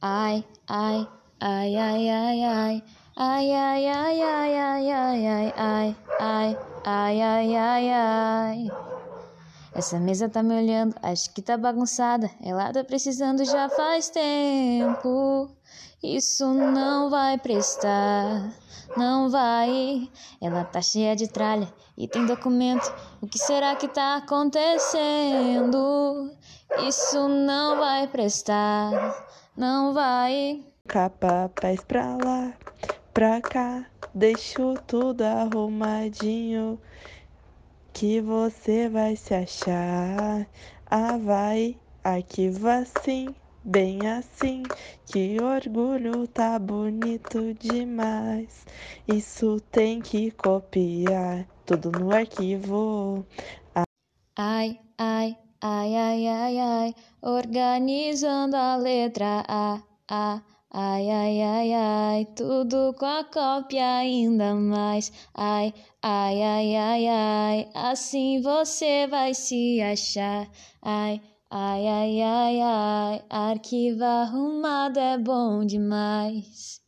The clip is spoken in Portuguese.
Ai, ai, ai, ai, ai, ai. Ai, ai, ai, ai, ai, ai, ai, ai, ai, ai, ai, ai, ai. Essa mesa tá me olhando, acho que tá bagunçada. Ela tá precisando já faz tempo. Isso não vai prestar, não vai. Ela tá cheia de tralha e tem documento. O que será que tá acontecendo? Isso não vai prestar, não vai. Capa, pés pra lá, pra cá, deixo tudo arrumadinho. Que você vai se achar. Ah, vai, arquiva assim, bem assim. Que orgulho, tá bonito demais. Isso tem que copiar tudo no arquivo. Ai, ai, ai, ai, ai, ai, organizando a letra A, A, ai, ai, ai, ai, tudo com a cópia ainda mais. Ai, ai, ai, ai, ai, assim você vai se achar. Ai, ai, ai, ai, ai, arquivo arrumado é bom demais.